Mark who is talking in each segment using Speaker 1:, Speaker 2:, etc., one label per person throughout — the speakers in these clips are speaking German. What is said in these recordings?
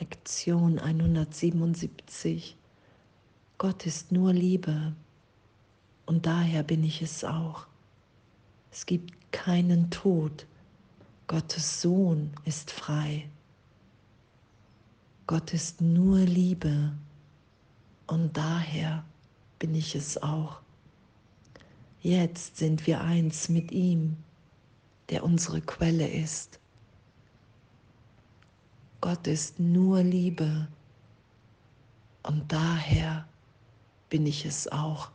Speaker 1: Lektion 177. Gott ist nur Liebe und daher bin ich es auch. Es gibt keinen Tod. Gottes Sohn ist frei. Gott ist nur Liebe und daher bin ich es auch. Jetzt sind wir eins mit ihm, der unsere Quelle ist. Gott ist nur Liebe und daher bin ich es auch.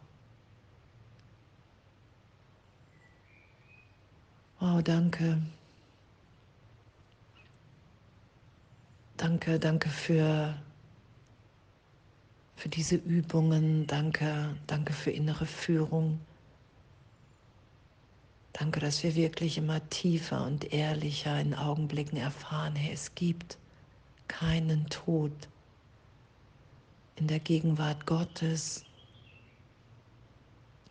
Speaker 1: Wow, danke. Danke, danke für, für diese Übungen. Danke, danke für innere Führung. Danke, dass wir wirklich immer tiefer und ehrlicher in Augenblicken erfahren, hey, es gibt keinen Tod in der Gegenwart Gottes,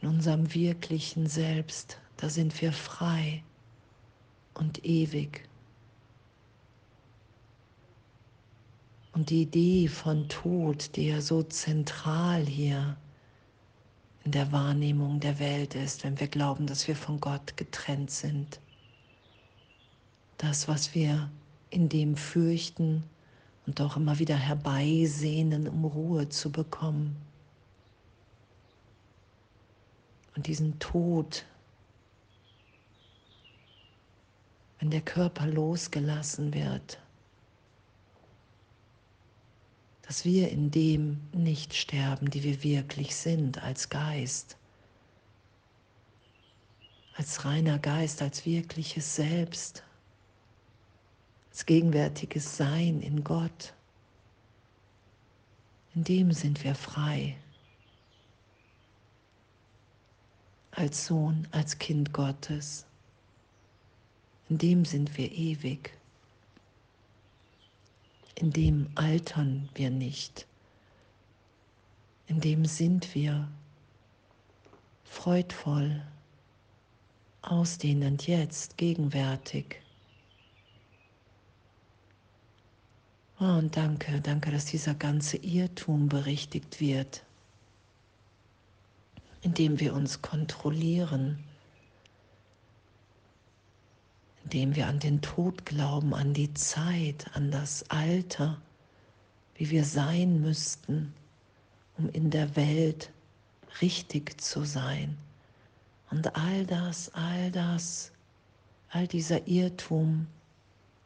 Speaker 1: in unserem wirklichen Selbst. Da sind wir frei und ewig. Und die Idee von Tod, die ja so zentral hier in der Wahrnehmung der Welt ist, wenn wir glauben, dass wir von Gott getrennt sind. Das, was wir in dem fürchten und auch immer wieder herbeisehnen, um Ruhe zu bekommen. Und diesen Tod, wenn der Körper losgelassen wird, dass wir in dem nicht sterben, die wir wirklich sind als Geist, als reiner Geist, als wirkliches Selbst, als gegenwärtiges Sein in Gott. In dem sind wir frei. Als Sohn, als Kind Gottes. In dem sind wir ewig in dem altern wir nicht, in dem sind wir freudvoll, ausdehnend jetzt, gegenwärtig. Oh, und danke, danke, dass dieser ganze Irrtum berichtigt wird, indem wir uns kontrollieren indem wir an den Tod glauben, an die Zeit, an das Alter, wie wir sein müssten, um in der Welt richtig zu sein. Und all das, all das, all dieser Irrtum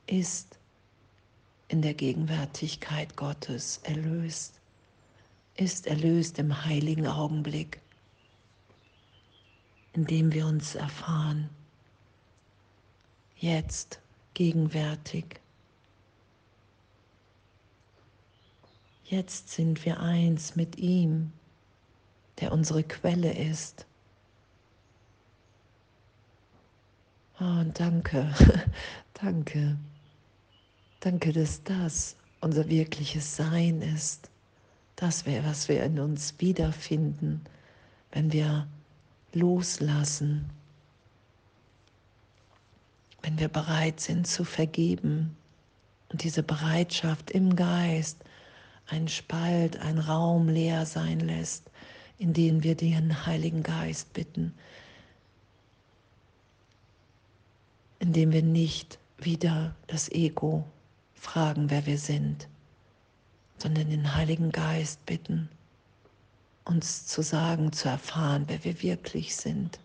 Speaker 1: ist in der Gegenwärtigkeit Gottes erlöst, ist erlöst im heiligen Augenblick, in dem wir uns erfahren jetzt, gegenwärtig. Jetzt sind wir eins mit ihm, der unsere Quelle ist. Oh, danke, danke, danke, dass das unser wirkliches Sein ist. Das wäre, was wir in uns wiederfinden, wenn wir loslassen. Wenn wir bereit sind zu vergeben. Und diese Bereitschaft im Geist einen Spalt, einen Raum leer sein lässt, in den wir den Heiligen Geist bitten, in dem wir nicht wieder das Ego fragen, wer wir sind, sondern den Heiligen Geist bitten, uns zu sagen, zu erfahren, wer wir wirklich sind.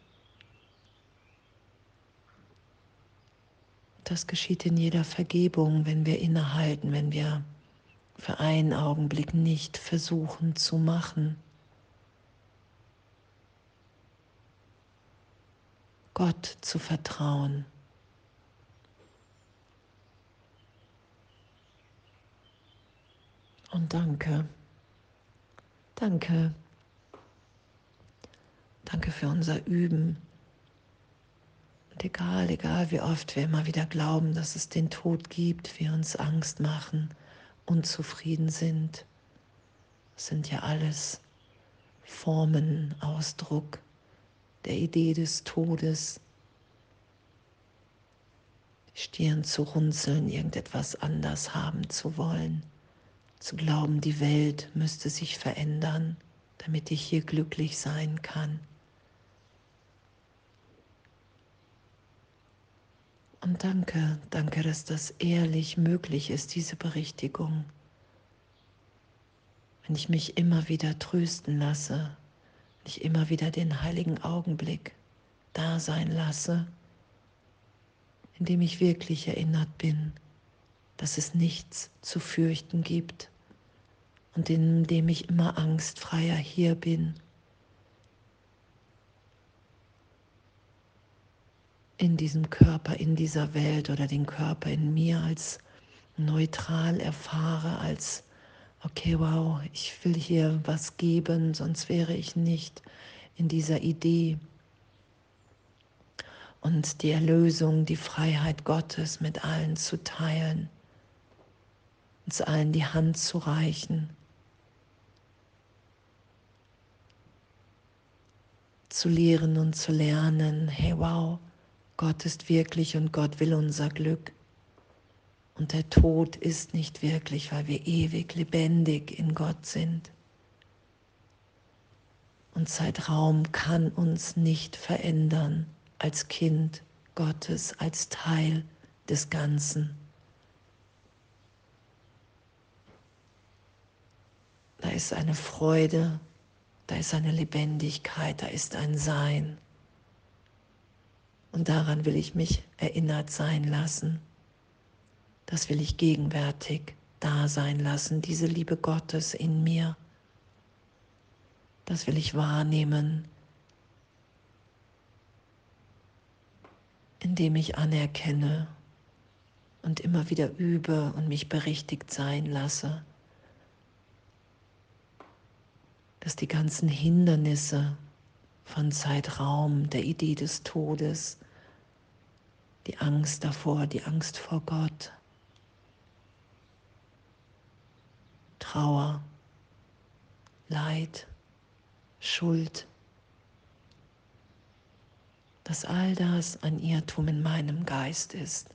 Speaker 1: Das geschieht in jeder Vergebung, wenn wir innehalten, wenn wir für einen Augenblick nicht versuchen zu machen. Gott zu vertrauen. Und danke, danke, danke für unser Üben. Und egal, egal wie oft wir immer wieder glauben, dass es den Tod gibt, wir uns Angst machen, unzufrieden sind, sind ja alles Formen, Ausdruck der Idee des Todes. Die Stirn zu runzeln, irgendetwas anders haben zu wollen, zu glauben, die Welt müsste sich verändern, damit ich hier glücklich sein kann. Und danke, danke, dass das ehrlich möglich ist, diese Berichtigung. Wenn ich mich immer wieder trösten lasse, wenn ich immer wieder den heiligen Augenblick da sein lasse, in dem ich wirklich erinnert bin, dass es nichts zu fürchten gibt und in dem ich immer angstfreier hier bin. In diesem Körper, in dieser Welt oder den Körper in mir als neutral erfahre, als, okay, wow, ich will hier was geben, sonst wäre ich nicht in dieser Idee. Und die Erlösung, die Freiheit Gottes mit allen zu teilen uns allen die Hand zu reichen, zu lehren und zu lernen, hey wow, Gott ist wirklich und Gott will unser Glück. Und der Tod ist nicht wirklich, weil wir ewig lebendig in Gott sind. Und Zeitraum kann uns nicht verändern als Kind Gottes, als Teil des Ganzen. Da ist eine Freude, da ist eine Lebendigkeit, da ist ein Sein. Und daran will ich mich erinnert sein lassen. Das will ich gegenwärtig da sein lassen, diese Liebe Gottes in mir. Das will ich wahrnehmen, indem ich anerkenne und immer wieder übe und mich berichtigt sein lasse dass die ganzen Hindernisse von Zeitraum, der Idee des Todes, die Angst davor, die Angst vor Gott, Trauer, Leid, Schuld, dass all das ein Irrtum in meinem Geist ist.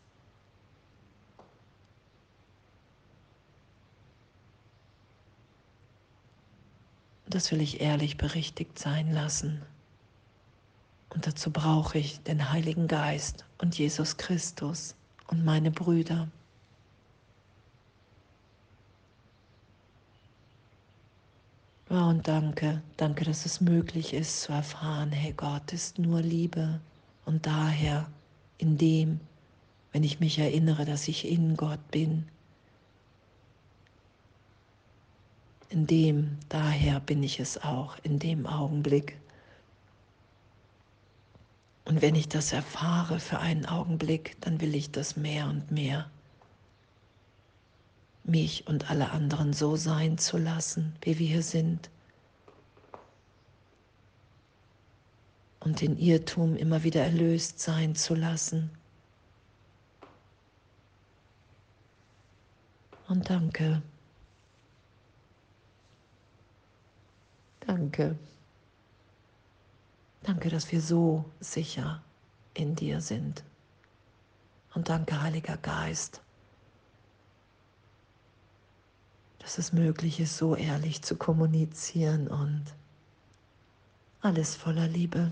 Speaker 1: Das will ich ehrlich berichtigt sein lassen. Und dazu brauche ich den Heiligen Geist und Jesus Christus und meine Brüder. Ja, und danke, danke, dass es möglich ist zu erfahren, hey, Gott ist nur Liebe. Und daher, in dem, wenn ich mich erinnere, dass ich in Gott bin, in dem, daher bin ich es auch, in dem Augenblick. Und wenn ich das erfahre für einen Augenblick, dann will ich das mehr und mehr. Mich und alle anderen so sein zu lassen, wie wir hier sind. Und den Irrtum immer wieder erlöst sein zu lassen. Und danke. Danke. Danke, dass wir so sicher in dir sind. Und danke, Heiliger Geist, dass es möglich ist, so ehrlich zu kommunizieren und alles voller Liebe.